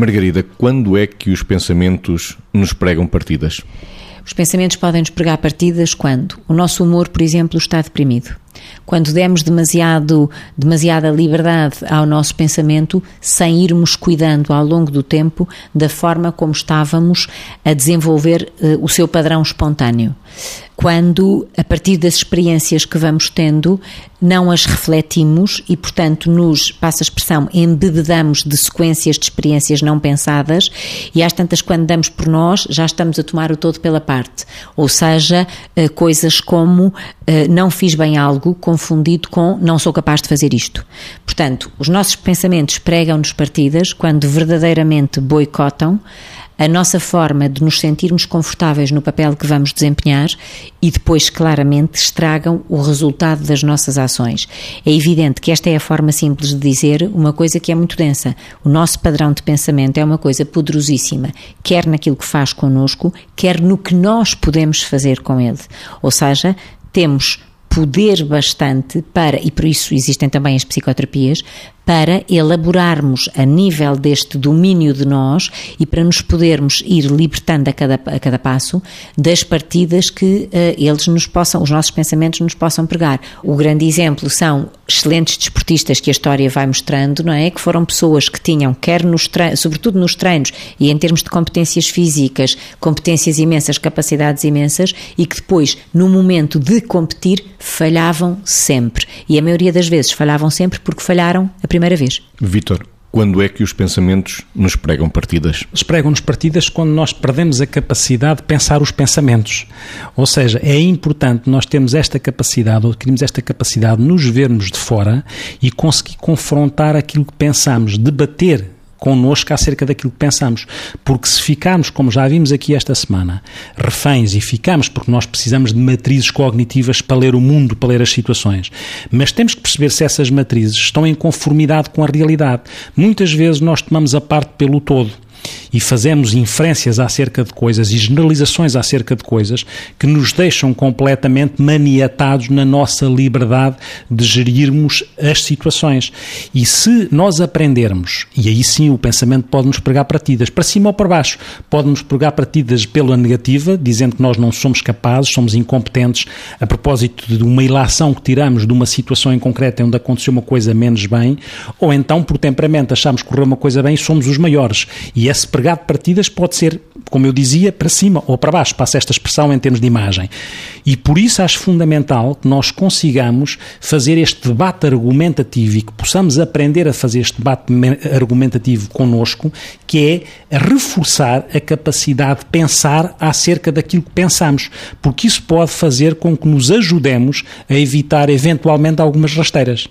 Margarida, quando é que os pensamentos nos pregam partidas? Os pensamentos podem nos pregar partidas quando o nosso humor, por exemplo, está deprimido. Quando demos demasiado, demasiada liberdade ao nosso pensamento, sem irmos cuidando ao longo do tempo da forma como estávamos a desenvolver uh, o seu padrão espontâneo quando, a partir das experiências que vamos tendo, não as refletimos e, portanto, nos, passa a expressão, embebedamos de sequências de experiências não pensadas e às tantas, quando damos por nós, já estamos a tomar o todo pela parte. Ou seja, eh, coisas como eh, não fiz bem algo confundido com não sou capaz de fazer isto. Portanto, os nossos pensamentos pregam-nos partidas quando verdadeiramente boicotam a nossa forma de nos sentirmos confortáveis no papel que vamos desempenhar e depois, claramente, estragam o resultado das nossas ações. É evidente que esta é a forma simples de dizer uma coisa que é muito densa. O nosso padrão de pensamento é uma coisa poderosíssima, quer naquilo que faz connosco, quer no que nós podemos fazer com ele. Ou seja, temos poder bastante para, e por isso existem também as psicoterapias, para elaborarmos a nível deste domínio de nós e para nos podermos ir libertando a cada, a cada passo das partidas que uh, eles nos possam, os nossos pensamentos nos possam pregar. O grande exemplo são excelentes desportistas que a história vai mostrando, não é? Que foram pessoas que tinham, quer nos sobretudo nos treinos e em termos de competências físicas, competências imensas, capacidades imensas e que depois, no momento de competir, falhavam sempre. E a maioria das vezes falhavam sempre porque falharam a primeira vez. Vítor, quando é que os pensamentos nos pregam partidas? Eles pregam-nos partidas quando nós perdemos a capacidade de pensar os pensamentos. Ou seja, é importante nós termos esta capacidade, ou adquirirmos esta capacidade de nos vermos de fora e conseguir confrontar aquilo que pensamos, debater connosco acerca daquilo que pensamos. Porque se ficarmos, como já vimos aqui esta semana, reféns e ficamos porque nós precisamos de matrizes cognitivas para ler o mundo, para ler as situações, mas temos que perceber se essas matrizes estão em conformidade com a realidade. Muitas vezes nós tomamos a parte pelo todo e fazemos inferências acerca de coisas e generalizações acerca de coisas que nos deixam completamente maniatados na nossa liberdade de gerirmos as situações. E se nós aprendermos, e aí sim o pensamento pode-nos pregar partidas, para cima ou para baixo, pode-nos pregar partidas pela negativa, dizendo que nós não somos capazes, somos incompetentes, a propósito de uma ilação que tiramos de uma situação em concreto onde aconteceu uma coisa menos bem, ou então por temperamento achamos que correu uma coisa bem e somos os maiores. E esse pregar de partidas pode ser, como eu dizia, para cima ou para baixo, passa esta expressão em termos de imagem. E por isso acho fundamental que nós consigamos fazer este debate argumentativo e que possamos aprender a fazer este debate argumentativo connosco, que é reforçar a capacidade de pensar acerca daquilo que pensamos, porque isso pode fazer com que nos ajudemos a evitar eventualmente algumas rasteiras.